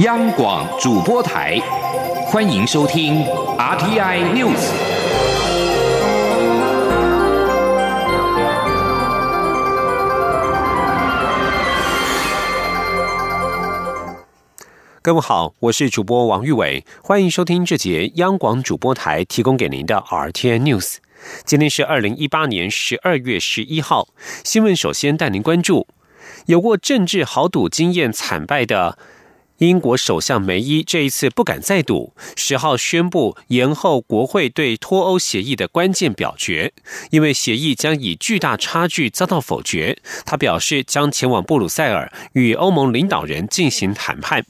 央广主播台，欢迎收听 RTI News。各位好，我是主播王玉伟，欢迎收听这节央广主播台提供给您的 RTI News。今天是二零一八年十二月十一号，新闻首先带您关注。有过政治豪赌经验惨败的英国首相梅伊，这一次不敢再赌，十号宣布延后国会对脱欧协议的关键表决，因为协议将以巨大差距遭到否决。他表示将前往布鲁塞尔与欧盟领导人进行谈判。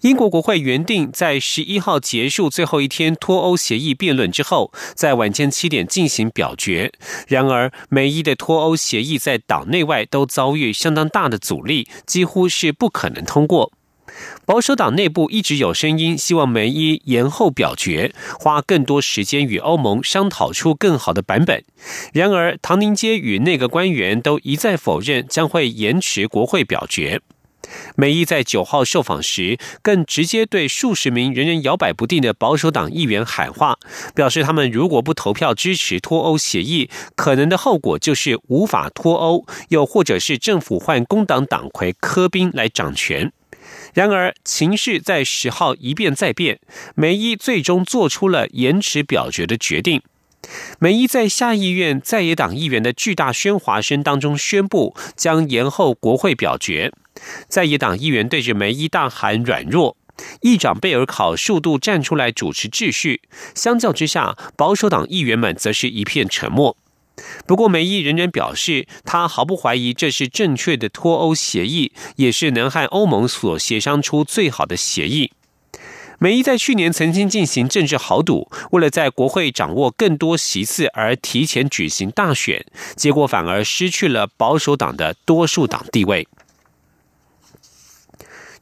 英国国会原定在十一号结束最后一天脱欧协议辩论之后，在晚间七点进行表决。然而，梅伊的脱欧协议在党内外都遭遇相当大的阻力，几乎是不可能通过。保守党内部一直有声音，希望梅伊延后表决，花更多时间与欧盟商讨出更好的版本。然而，唐宁街与内阁官员都一再否认将会延迟国会表决。梅伊在九号受访时，更直接对数十名仍然摇摆不定的保守党议员喊话，表示他们如果不投票支持脱欧协议，可能的后果就是无法脱欧，又或者是政府换工党党魁科宾来掌权。然而，情势在十号一变再变，梅伊最终做出了延迟表决的决定。梅伊在下议院在野党议员的巨大喧哗声当中宣布，将延后国会表决。在野党议员对着梅伊大喊“软弱”，议长贝尔考数度站出来主持秩序。相较之下，保守党议员们则是一片沉默。不过，梅伊仍然表示，他毫不怀疑这是正确的脱欧协议，也是能和欧盟所协商出最好的协议。梅伊在去年曾经进行政治豪赌，为了在国会掌握更多席次而提前举行大选，结果反而失去了保守党的多数党地位。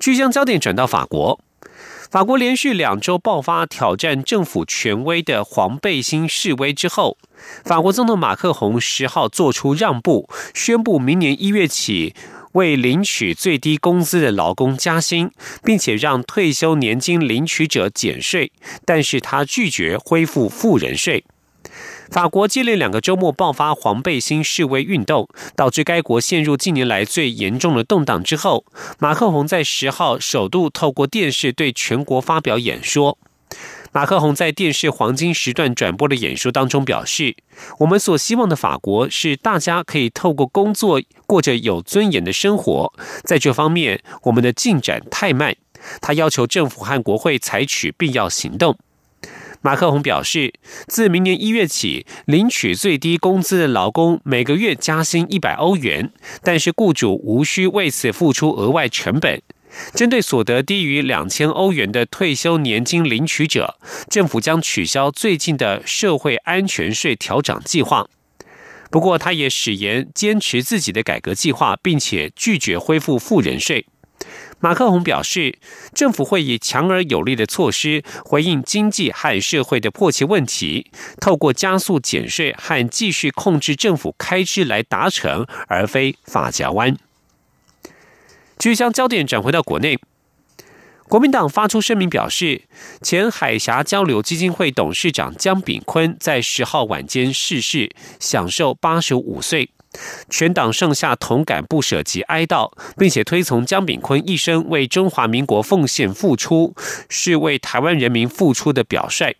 据将焦点转到法国，法国连续两周爆发挑战政府权威的黄背心示威之后，法国总统马克宏十号做出让步，宣布明年一月起为领取最低工资的劳工加薪，并且让退休年金领取者减税，但是他拒绝恢复富人税。法国接连两个周末爆发黄背心示威运动，导致该国陷入近年来最严重的动荡之后，马克宏在十号首度透过电视对全国发表演说。马克宏在电视黄金时段转播的演说当中表示：“我们所希望的法国是大家可以透过工作过着有尊严的生活，在这方面我们的进展太慢。”他要求政府和国会采取必要行动。马克宏表示，自明年一月起，领取最低工资的劳工每个月加薪一百欧元，但是雇主无需为此付出额外成本。针对所得低于两千欧元的退休年金领取者，政府将取消最近的社会安全税调整计划。不过，他也誓言坚持自己的改革计划，并且拒绝恢复富人税。马克宏表示，政府会以强而有力的措施回应经济和社会的迫切问题，透过加速减税和继续控制政府开支来达成，而非发夹弯。继续将焦点转回到国内，国民党发出声明表示，前海峡交流基金会董事长江炳坤在十号晚间逝世，享受八十五岁。全党上下同感不舍及哀悼，并且推崇江炳坤一生为中华民国奉献付出，是为台湾人民付出的表率。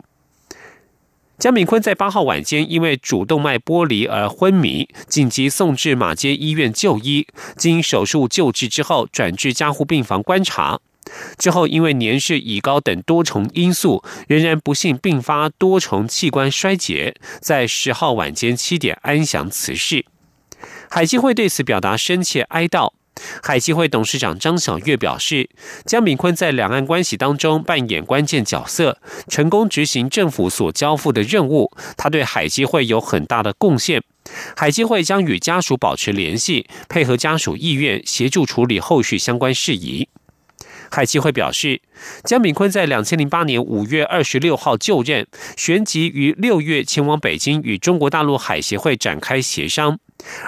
江炳坤在八号晚间因为主动脉剥离而昏迷，紧急送至马街医院就医，经手术救治之后转至加护病房观察。之后因为年事已高等多重因素，仍然不幸并发多重器官衰竭，在十号晚间七点安详辞世。海基会对此表达深切哀悼。海基会董事长张晓月表示，江炳坤在两岸关系当中扮演关键角色，成功执行政府所交付的任务，他对海基会有很大的贡献。海基会将与家属保持联系，配合家属意愿，协助处理后续相关事宜。海基会表示，江炳坤在两千零八年五月二十六号就任，旋即于六月前往北京与中国大陆海协会展开协商。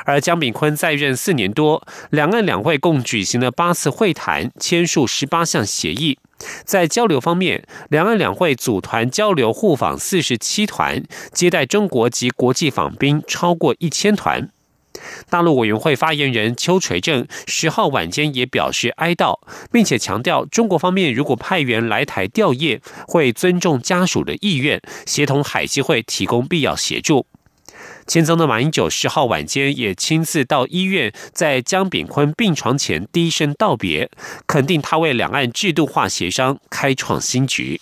而江炳坤在任四年多，两岸两会共举行了八次会谈，签署十八项协议。在交流方面，两岸两会组团交流互访四十七团，接待中国及国际访宾超过一千团。大陆委员会发言人邱垂正十号晚间也表示哀悼，并且强调，中国方面如果派员来台吊唁，会尊重家属的意愿，协同海基会提供必要协助。前总统马英九十号晚间也亲自到医院，在江炳坤病床前低声道别，肯定他为两岸制度化协商开创新局。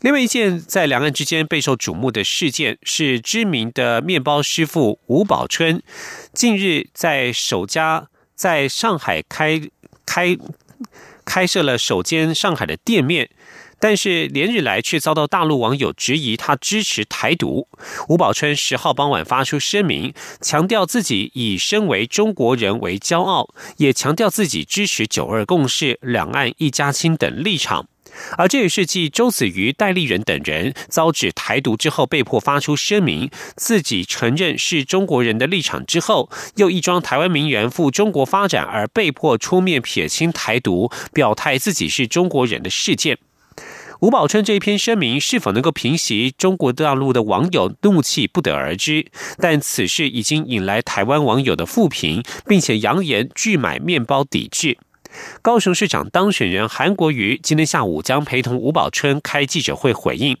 另外一件在两岸之间备受瞩目的事件，是知名的面包师傅吴宝春近日在首家在上海开开开设了首间上海的店面，但是连日来却遭到大陆网友质疑他支持台独。吴宝春十号傍晚发出声明，强调自己以身为中国人为骄傲，也强调自己支持九二共识、两岸一家亲等立场。而这也是继周子瑜、戴立人等人遭指台独之后，被迫发出声明，自己承认是中国人的立场之后，又一桩台湾名人赴中国发展而被迫出面撇清台独，表态自己是中国人的事件。吴宝春这一篇声明是否能够平息中国大陆的网友怒气，不得而知。但此事已经引来台湾网友的负评，并且扬言拒买面包抵制。高雄市长当选人韩国瑜今天下午将陪同吴宝春开记者会回应。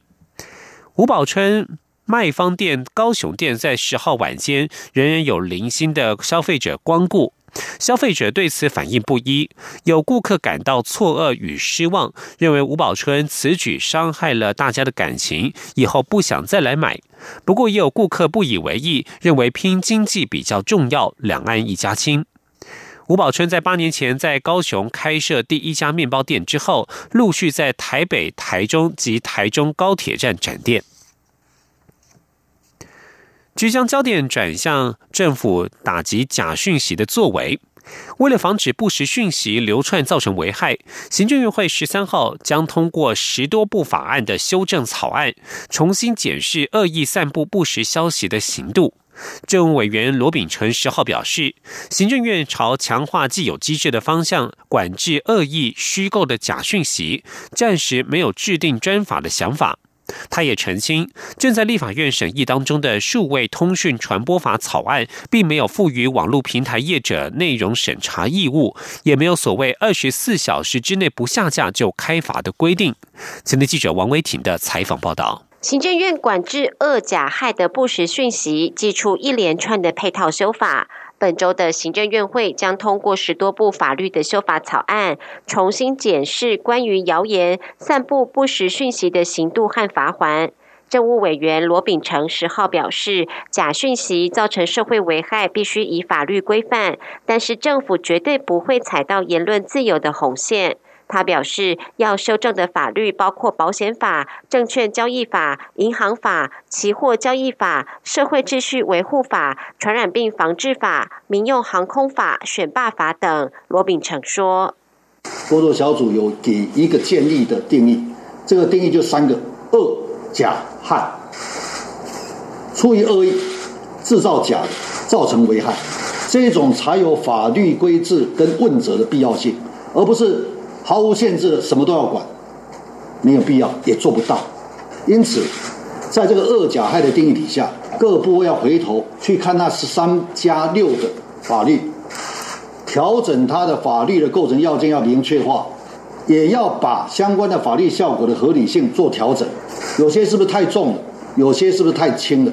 吴宝春卖方店高雄店在十号晚间仍然有零星的消费者光顾，消费者对此反应不一，有顾客感到错愕与失望，认为吴宝春此举伤害了大家的感情，以后不想再来买。不过也有顾客不以为意，认为拼经济比较重要，两岸一家亲。吴宝春在八年前在高雄开设第一家面包店之后，陆续在台北、台中及台中高铁站展店。即将焦点转向政府打击假讯息的作为，为了防止不实讯息流窜造成危害，行政院会十三号将通过十多部法案的修正草案，重新检视恶意散布不实消息的刑度。政务委员罗秉成十号表示，行政院朝强化既有机制的方向管制恶意虚构的假讯息，暂时没有制定专法的想法。他也澄清，正在立法院审议当中的数位通讯传播法草案，并没有赋予网络平台业者内容审查义务，也没有所谓二十四小时之内不下架就开罚的规定。前天记者王维婷的采访报道。行政院管制恶假害的不实讯息，寄出一连串的配套修法。本周的行政院会将通过十多部法律的修法草案，重新检视关于谣言、散布不实讯息的刑度和罚还。政务委员罗秉成十号表示，假讯息造成社会危害，必须以法律规范，但是政府绝对不会踩到言论自由的红线。他表示，要修正的法律包括保险法、证券交易法、银行法、期货交易法、社会秩序维护法、传染病防治法、民用航空法、选罢法等。罗秉成说：“工作小组有给一个建立的定义，这个定义就三个：恶、假、害。出于恶意制造假，造成危害，这种才有法律规制跟问责的必要性，而不是。”毫无限制的什么都要管，没有必要，也做不到。因此，在这个恶假害的定义底下，各部位要回头去看那十三加六的法律，调整它的法律的构成要件要明确化，也要把相关的法律效果的合理性做调整。有些是不是太重了？有些是不是太轻了？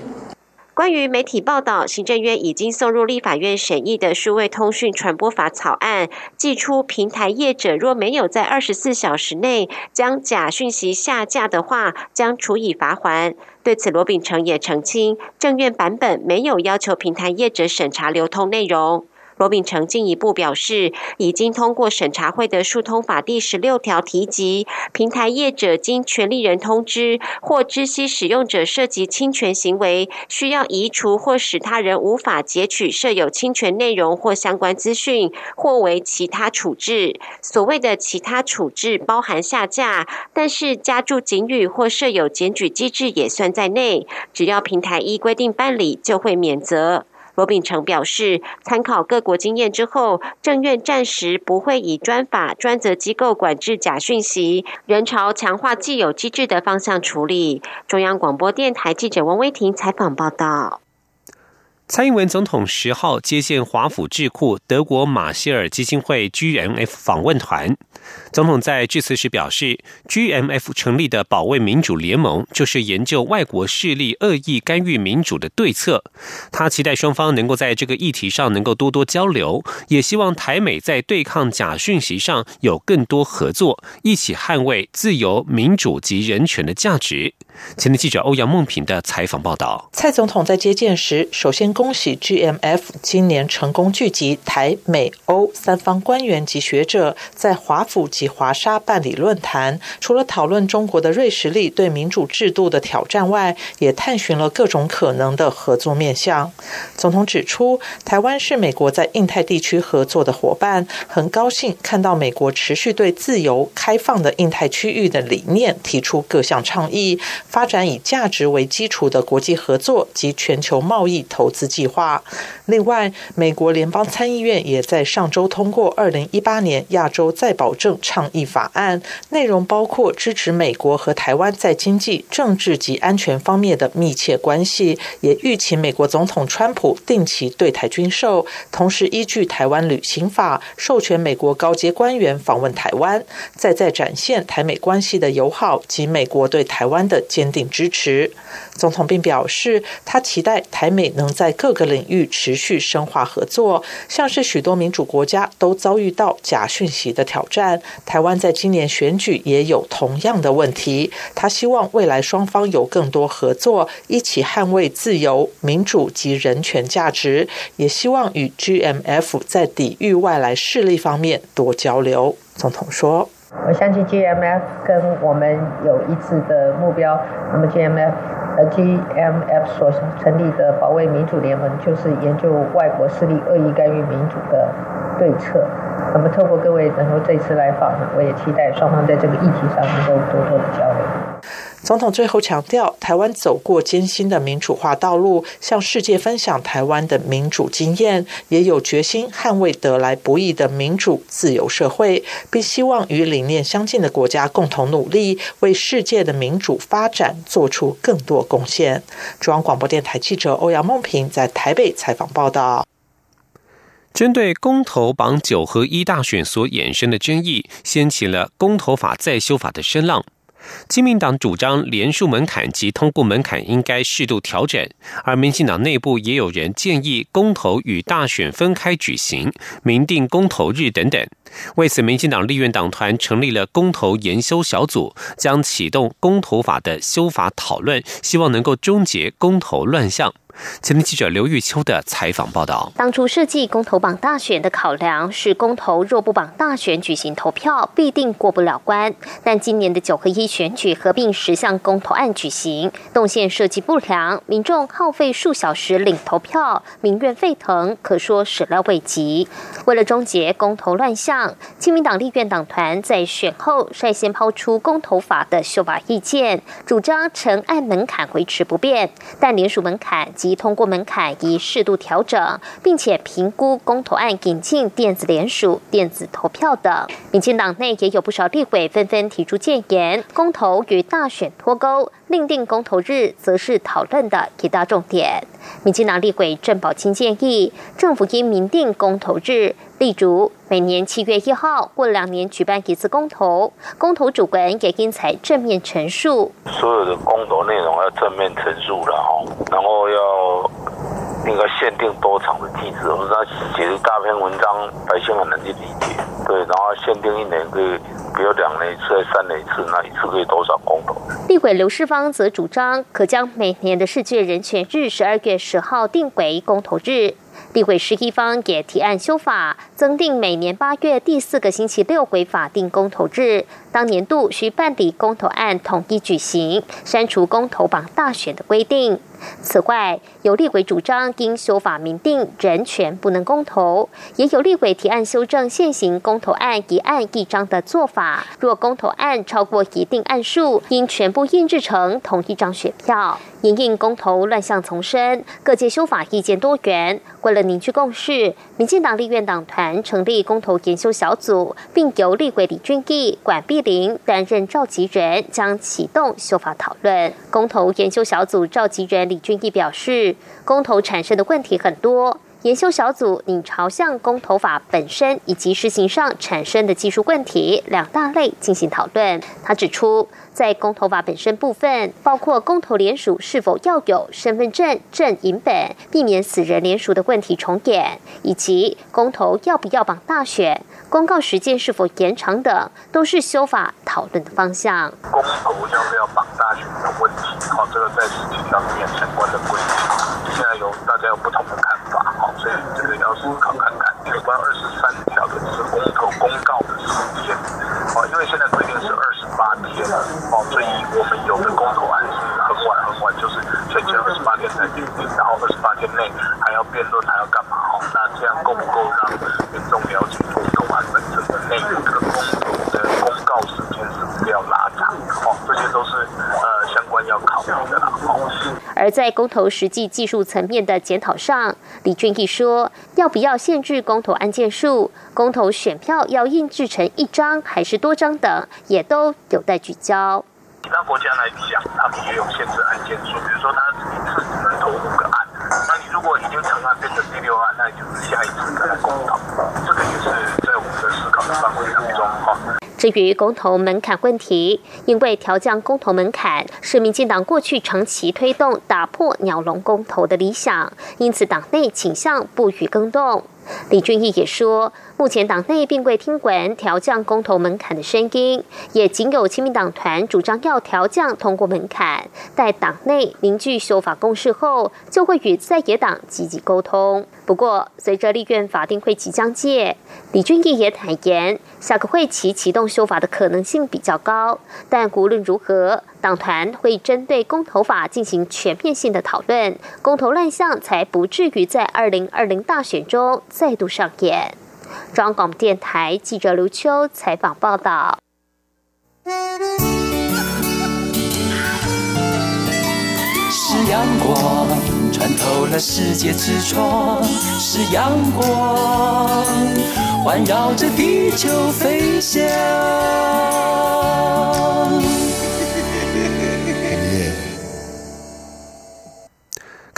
关于媒体报道，行政院已经送入立法院审议的数位通讯传播法草案，寄出平台业者若没有在二十四小时内将假讯息下架的话，将处以罚还。对此，罗秉成也澄清，政院版本没有要求平台业者审查流通内容。罗秉成进一步表示，已经通过审查会的疏通法第十六条提及，平台业者经权利人通知或知悉使用者涉及侵权行为，需要移除或使他人无法截取设有侵权内容或相关资讯，或为其他处置。所谓的其他处置包含下架，但是加注警语或设有检举机制也算在内。只要平台依规定办理，就会免责。罗秉成表示，参考各国经验之后，政院暂时不会以专法专责机构管制假讯息，仍朝强化既有机制的方向处理。中央广播电台记者王威婷采访报道。蔡英文总统十号接见华府智库德国马歇尔基金会 GMF 访问团。总统在致辞时表示，GMF 成立的保卫民主联盟就是研究外国势力恶意干预民主的对策。他期待双方能够在这个议题上能够多多交流，也希望台美在对抗假讯息上有更多合作，一起捍卫自由、民主及人权的价值。前天记者欧阳梦平的采访报道：蔡总统在接见时，首先恭喜 GMF 今年成功聚集台、美、欧三方官员及学者，在华府及华沙办理论坛。除了讨论中国的锐实力对民主制度的挑战外，也探寻了各种可能的合作面向。总统指出，台湾是美国在印太地区合作的伙伴，很高兴看到美国持续对自由开放的印太区域的理念提出各项倡议。发展以价值为基础的国际合作及全球贸易投资计划。另外，美国联邦参议院也在上周通过《二零一八年亚洲再保证倡议法案》，内容包括支持美国和台湾在经济、政治及安全方面的密切关系，也预请美国总统川普定期对台军售，同时依据《台湾旅行法》授权美国高阶官员访问台湾，再在展现台美关系的友好及美国对台湾的。坚定支持。总统并表示，他期待台美能在各个领域持续深化合作。像是许多民主国家都遭遇到假讯息的挑战，台湾在今年选举也有同样的问题。他希望未来双方有更多合作，一起捍卫自由、民主及人权价值。也希望与 GMF 在抵御外来势力方面多交流。总统说。我相信 GMF 跟我们有一致的目标。那么 GMF 呃 GMF 所成立的保卫民主联盟，就是研究外国势力恶意干预民主的对策。那么透过各位能够这次来访，我也期待双方在这个议题上能够多多的交流。总统最后强调，台湾走过艰辛的民主化道路，向世界分享台湾的民主经验，也有决心捍卫得来不易的民主自由社会，并希望与理念相近的国家共同努力，为世界的民主发展做出更多贡献。中央广播电台记者欧阳梦平在台北采访报道。针对公投榜九合一大选所衍生的争议，掀起了公投法再修法的声浪。亲民党主张连数门槛及通过门槛应该适度调整，而民进党内部也有人建议公投与大选分开举行，明定公投日等等。为此，民进党立院党团成立了公投研修小组，将启动公投法的修法讨论，希望能够终结公投乱象。前天记者刘玉秋的采访报道：当初设计公投榜大选的考量是，公投若不榜大选举行投票，必定过不了关。但今年的九合一选举合并十项公投案举行，动线设计不良，民众耗费数小时领投票，民怨沸腾，可说始料未及。为了终结公投乱象，亲民党立院党团在选后率先抛出公投法的修法意见，主张成案门槛维持不变，但联署门槛及通过门槛以适度调整，并且评估公投案引进电子联署、电子投票等。民进党内也有不少立委纷纷提出建言，公投与大选脱钩，另定公投日则是讨论的一大重点。民进党立委郑宝清建议，政府应明定公投日，例如每年七月一号过两年举办一次公投，公投主文也应采正面陈述。所有的公投内容要正面陈述了哈，然后要应该限定多长的机制，或者他写一大篇文章，百姓很难去理解。对，然后限定一年可以。比如两年一次、三年一次，那一次可以多少公投？立委刘世芳则主张，可将每年的世界人权日十二月十号定为公投日。立委施一方也提案修法，增订每年八月第四个星期六为法定公投日，当年度需办理公投案统一举行，删除公投榜大选的规定。此外，有立委主张应修法明定人权不能公投，也有立委提案修正现行公投案一案一章的做法，若公投案超过一定案数，应全部印制成同一张选票。因应公投乱象丛生，各界修法意见多元。为了凝聚共识，民进党立院党团成立公投研修小组，并由立委李俊毅、管碧玲担任召集人，将启动修法讨论。公投研究小组召集人李俊毅表示，公投产生的问题很多。研修小组拟朝向公投法本身以及实行上产生的技术问题两大类进行讨论。他指出，在公投法本身部分，包括公投联署是否要有身份证证影本，避免死人联署的问题重演，以及公投要不要绑大选、公告时间是否延长等，都是修法讨论的方向。公投要不要绑大选的问题，好，这个在实际上面相关的规定，现在有大家有不同的看法，好，所以这个要思考看看。有关二十三条的是公投公告的时间，好，因为现在规定是二十八天，好，所以我们有的公投案是很晚很晚，就是最前二十八天才决定，然后二十八天内还要辩论，还要干嘛？好，那这样够不够让民众了解公投案本身的内容？的公投的公告时间是不是要拉长？哦，这些都是呃相关要考虑的啦。哦。而在公投实际技术层面的检讨上，李俊毅说，要不要限制公投案件数、公投选票要印制成一张还是多张等，也都有待聚焦。其他国家来讲，他们也有限制案件数，比如说他一次只能投五个案，那你如果已经成案变成第六案，那就是下一次再来公投，这个也是在我们的思考的范围当至于公投门槛问题，因为调降公投门槛是民进党过去长期推动打破鸟笼公投的理想，因此党内倾向不予更动。李俊毅也说，目前党内并未听闻调降公投门槛的声音，也仅有亲民党团主张要调降通过门槛。待党内凝聚修法共识后，就会与在野党积极沟通。不过，随着立院法定会期将届，李俊毅也坦言，下个会期启动修法的可能性比较高。但无论如何，党团会针对公投法进行全面性的讨论，公投乱象才不至于在二零二零大选中再度上演。中央广电台记者刘秋采访报道。是阳光穿透了世界之窗，是阳光环绕着地球飞翔。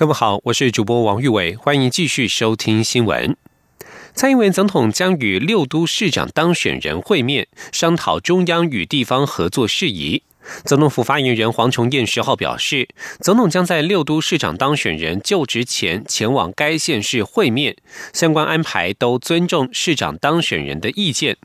各位好，我是主播王玉伟，欢迎继续收听新闻。蔡英文总统将与六都市长当选人会面，商讨中央与地方合作事宜。总统府发言人黄崇彦十号表示，总统将在六都市长当选人就职前前往该县市会面，相关安排都尊重市长当选人的意见。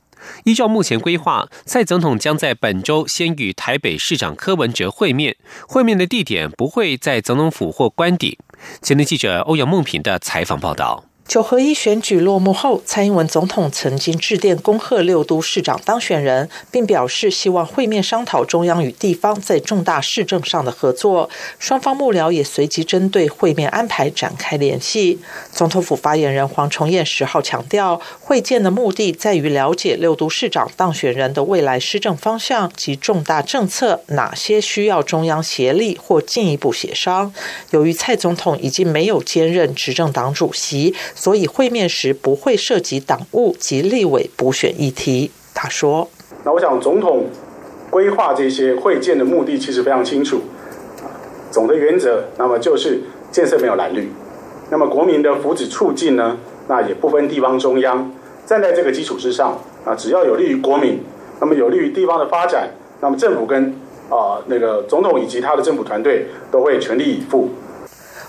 依照目前规划，蔡总统将在本周先与台北市长柯文哲会面，会面的地点不会在总统府或官邸。前天记者欧阳梦平的采访报道。九合一选举落幕后，蔡英文总统曾经致电恭贺六都市长当选人，并表示希望会面商讨中央与地方在重大市政上的合作。双方幕僚也随即针对会面安排展开联系。总统府发言人黄崇彦十号强调，会见的目的在于了解六都市长当选人的未来施政方向及重大政策哪些需要中央协力或进一步协商。由于蔡总统已经没有兼任执政党主席。所以会面时不会涉及党务及立委补选议题。他说：“那我想总统规划这些会见的目的其实非常清楚，总的原则那么就是建设没有蓝绿，那么国民的福祉促进呢，那也不分地方中央，站在这个基础之上啊，只要有利于国民，那么有利于地方的发展，那么政府跟啊那个总统以及他的政府团队都会全力以赴。”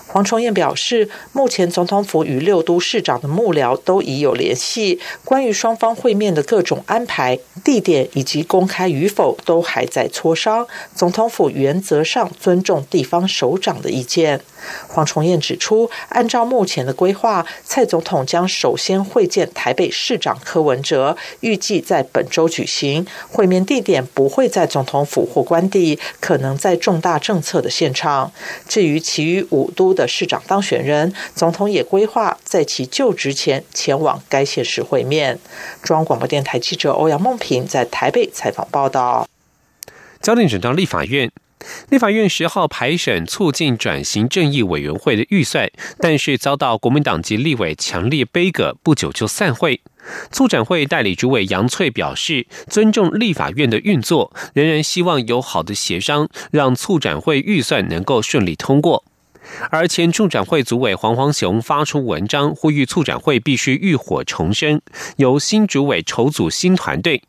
黄崇彦表示，目前总统府与六都市长的幕僚都已有联系，关于双方会面的各种安排、地点以及公开与否，都还在磋商。总统府原则上尊重地方首长的意见。黄崇彦指出，按照目前的规划，蔡总统将首先会见台北市长柯文哲，预计在本周举行。会面地点不会在总统府或官邸，可能在重大政策的现场。至于其余五都，的市长当选人，总统也规划在其就职前前往该县市会面。中央广播电台记者欧阳梦平在台北采访报道。焦点转到立法院，立法院十号排审促进转型正义委员会的预算，但是遭到国民党籍立委强烈悲歌，不久就散会。促展会代理主委杨翠表示，尊重立法院的运作，仍然希望有好的协商，让促展会预算能够顺利通过。而前促展会主委黄黄雄发出文章，呼吁促展会必须浴火重生，由新主委筹组新团队。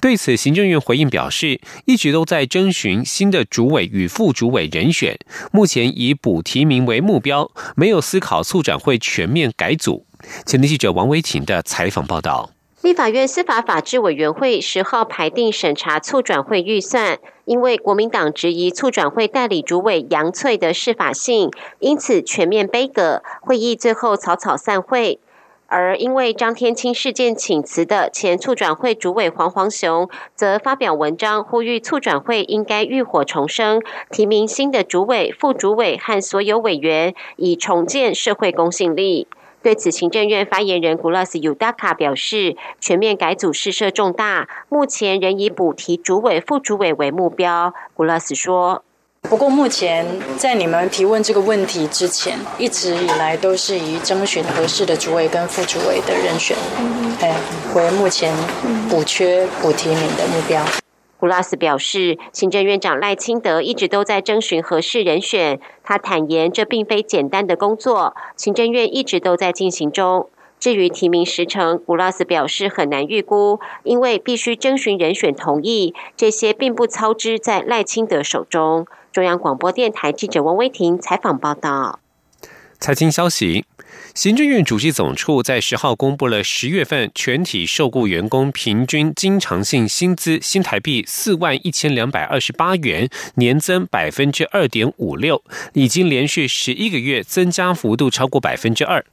对此，行政院回应表示，一直都在征询新的主委与副主委人选，目前以补提名为目标，没有思考促展会全面改组。前天记者王维婷的采访报道。立法院司法法制委员会十号排定审查促转会预算，因为国民党质疑促转会代理主委杨翠的适法性，因此全面杯葛。会议最后草草散会。而因为张天青事件请辞的前促转会主委黄黄雄，则发表文章呼吁促转会应该浴火重生，提名新的主委、副主委和所有委员，以重建社会公信力。对此，行政院发言人古拉斯尤达卡表示，全面改组事涉重大，目前仍以补提主委、副主委为目标。古拉斯说：“不过，目前在你们提问这个问题之前，一直以来都是以征询合适的主委跟副主委的人选，哎，为目前补缺补提名的目标。”古拉斯表示，行政院长赖清德一直都在征询合适人选。他坦言，这并非简单的工作，行政院一直都在进行中。至于提名时程，古拉斯表示很难预估，因为必须征询人选同意，这些并不操之在赖清德手中。中央广播电台记者王威婷采访报道。财经消息。行政院主席总处在十号公布了十月份全体受雇员工平均经常性薪资新台币四万一千两百二十八元，年增百分之二点五六，已经连续十一个月增加幅度超过百分之二。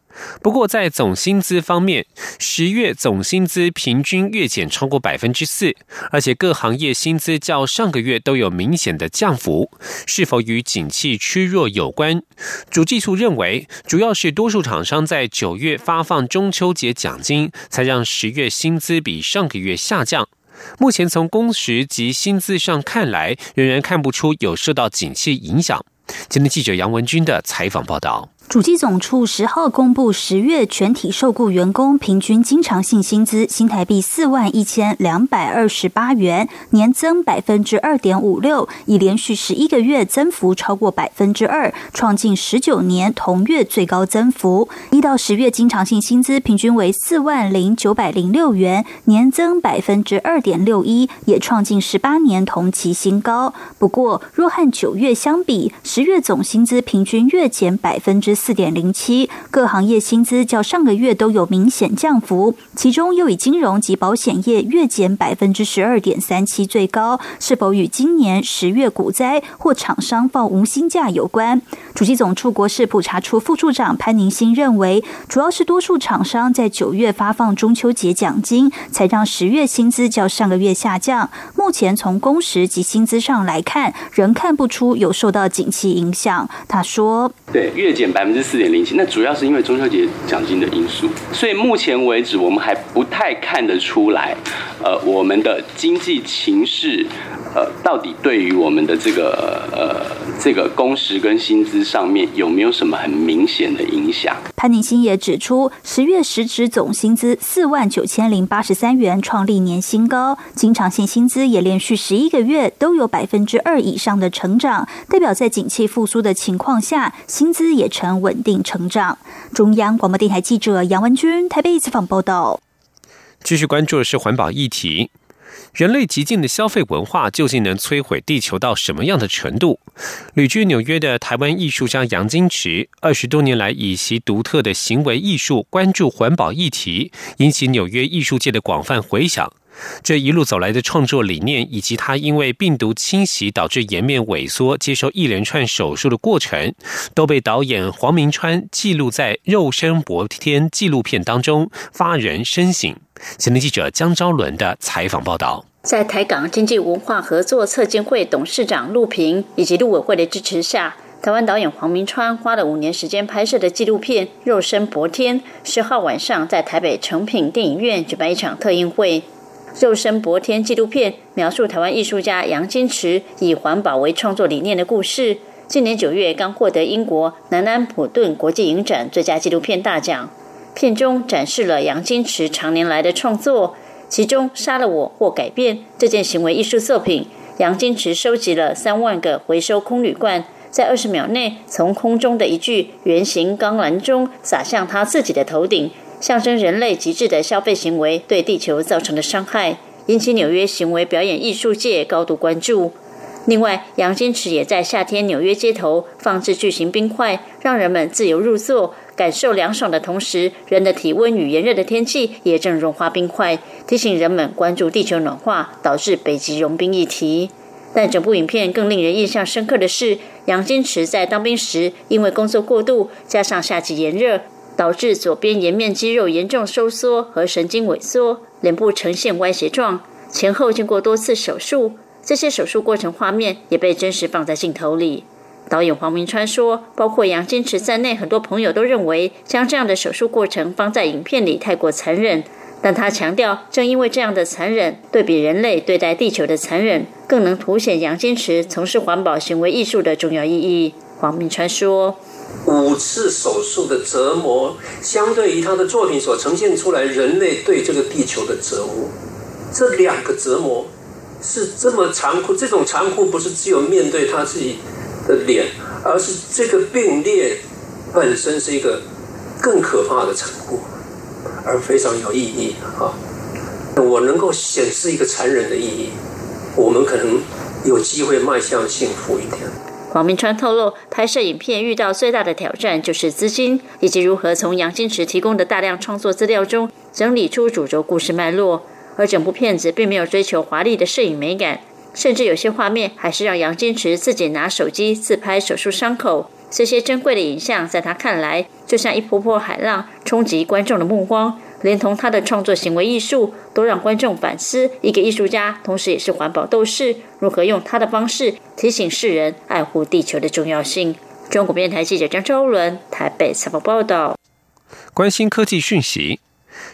不过，在总薪资方面，十月总薪资平均月减超过百分之四，而且各行业薪资较上个月都有明显的降幅，是否与景气趋弱有关？主计处认为，主要是多数厂商在九月发放中秋节奖金，才让十月薪资比上个月下降。目前从工时及薪资上看来，仍然看不出有受到景气影响。今天记者杨文军的采访报道。主机总处十号公布十月全体受雇员工平均经常性薪资新台币四万一千两百二十八元，年增百分之二点五六，已连续十一个月增幅超过百分之二，创近十九年同月最高增幅。一到十月经常性薪资平均为四万零九百零六元，年增百分之二点六一，也创近十八年同期新高。不过，若和九月相比，十月总薪资平均月减百分之。四点零七，各行业薪资较上个月都有明显降幅，其中又以金融及保险业月减百分之十二点三七最高，是否与今年十月股灾或厂商放无薪假有关？主机总处国事普查处副处长潘宁新认为，主要是多数厂商在九月发放中秋节奖金，才让十月薪资较上个月下降。目前从工时及薪资上来看，仍看不出有受到景气影响。他说：“对，月减百百分。”之四点零七，那主要是因为中秋节奖金的因素，所以目前为止我们还不太看得出来，呃，我们的经济情势。呃，到底对于我们的这个呃这个工时跟薪资上面有没有什么很明显的影响？潘宁新也指出，十月实值总薪资四万九千零八十三元，创历年新高，经常性薪资也连续十一个月都有百分之二以上的成长，代表在景气复苏的情况下，薪资也呈稳定成长。中央广播电台记者杨文君台北采访报道。继续关注的是环保议题。人类极尽的消费文化究竟能摧毁地球到什么样的程度？旅居纽约的台湾艺术家杨金池，二十多年来以其独特的行为艺术关注环保议题，引起纽约艺术界的广泛回响。这一路走来的创作理念，以及他因为病毒侵袭导致颜面萎缩、接受一连串手术的过程，都被导演黄明川记录在《肉身博天》纪录片当中，发人深省。前天记者江昭伦的采访报道。在台港经济文化合作策进会董事长陆平以及陆委会的支持下，台湾导演黄明川花了五年时间拍摄的纪录片《肉身博天》，十号晚上在台北诚品电影院举办一场特映会。肉身博天纪录片描述台湾艺术家杨金池以环保为创作理念的故事。今年九月刚获得英国南安普顿国际影展最佳纪录片大奖。片中展示了杨金池常年来的创作，其中《杀了我或改变》这件行为艺术作品，杨金池收集了三万个回收空铝罐，在二十秒内从空中的一具圆形钢篮中洒向他自己的头顶。象征人类极致的消费行为对地球造成的伤害，引起纽约行为表演艺术界高度关注。另外，杨金池也在夏天纽约街头放置巨型冰块，让人们自由入座，感受凉爽的同时，人的体温与炎热的天气也正融化冰块，提醒人们关注地球暖化导致北极融冰议题。但整部影片更令人印象深刻的是，杨金池在当兵时因为工作过度，加上夏季炎热。导致左边颜面肌肉严重收缩和神经萎缩，脸部呈现歪斜状。前后经过多次手术，这些手术过程画面也被真实放在镜头里。导演黄明川说：“包括杨坚持在内，很多朋友都认为将这样的手术过程放在影片里太过残忍。但他强调，正因为这样的残忍，对比人类对待地球的残忍，更能凸显杨坚持从事环保行为艺术的重要意义。”黄明川说。五次手术的折磨，相对于他的作品所呈现出来人类对这个地球的折磨，这两个折磨是这么残酷。这种残酷不是只有面对他自己的脸，而是这个并列本身是一个更可怕的成果，而非常有意义啊！我能够显示一个残忍的意义，我们可能有机会迈向幸福一点。黄明川透露，拍摄影片遇到最大的挑战就是资金，以及如何从杨金池提供的大量创作资料中整理出主轴故事脉络。而整部片子并没有追求华丽的摄影美感，甚至有些画面还是让杨金池自己拿手机自拍手术伤口。这些珍贵的影像，在他看来，就像一波波海浪冲击观众的目光。连同他的创作行为艺术，都让观众反思：一个艺术家，同时也是环保斗士，如何用他的方式提醒世人爱护地球的重要性。中国电台记者张昭伦台北采访报道。关心科技讯息。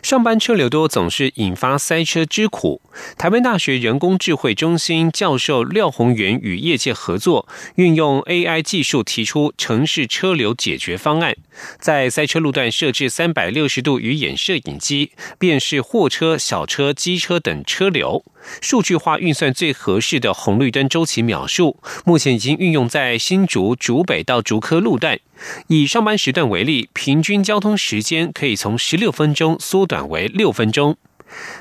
上班车流多总是引发塞车之苦。台湾大学人工智慧中心教授廖宏源与业界合作，运用 AI 技术提出城市车流解决方案，在塞车路段设置三百六十度鱼眼摄影机，辨识货车、小车、机车等车流。数据化运算最合适的红绿灯周期秒数，目前已经运用在新竹竹北到竹科路段。以上班时段为例，平均交通时间可以从十六分钟缩短为六分钟。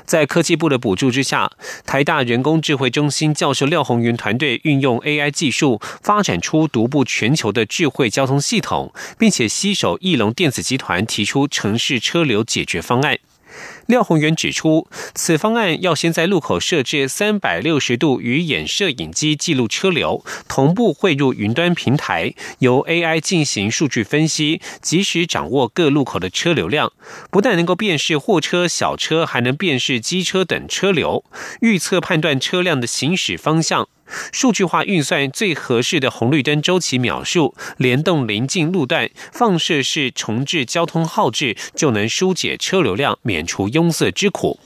在科技部的补助之下，台大人工智慧中心教授廖宏云团队运用 AI 技术，发展出独步全球的智慧交通系统，并且携手翼龙电子集团提出城市车流解决方案。廖宏源指出，此方案要先在路口设置三百六十度鱼眼摄影机记录车流，同步汇入云端平台，由 AI 进行数据分析，及时掌握各路口的车流量。不但能够辨识货车、小车，还能辨识机车等车流，预测判断车辆的行驶方向。数据化运算最合适的红绿灯周期秒数，联动临近路段放射式重置交通号志，就能疏解车流量，免除拥塞之苦。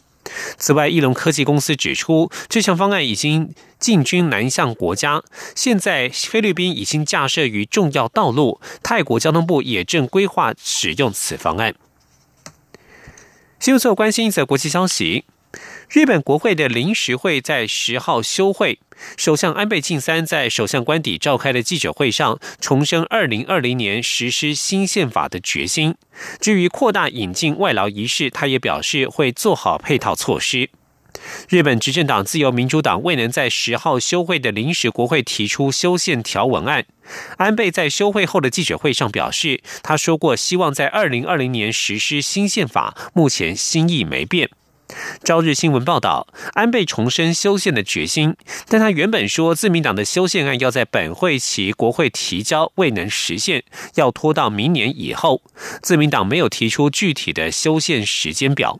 此外，翼龙科技公司指出，这项方案已经进军南向国家，现在菲律宾已经架设于重要道路，泰国交通部也正规划使用此方案。新闻所关心一则国际消息。日本国会的临时会在十号休会，首相安倍晋三在首相官邸召开的记者会上重申二零二零年实施新宪法的决心。至于扩大引进外劳一事，他也表示会做好配套措施。日本执政党自由民主党未能在十号休会的临时国会提出修宪条文案。安倍在休会后的记者会上表示，他说过希望在二零二零年实施新宪法，目前心意没变。朝日新闻报道，安倍重申修宪的决心，但他原本说自民党的修宪案要在本会期国会提交，未能实现，要拖到明年以后。自民党没有提出具体的修宪时间表。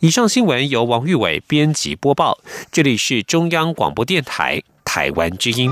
以上新闻由王玉伟编辑播报，这里是中央广播电台台湾之音。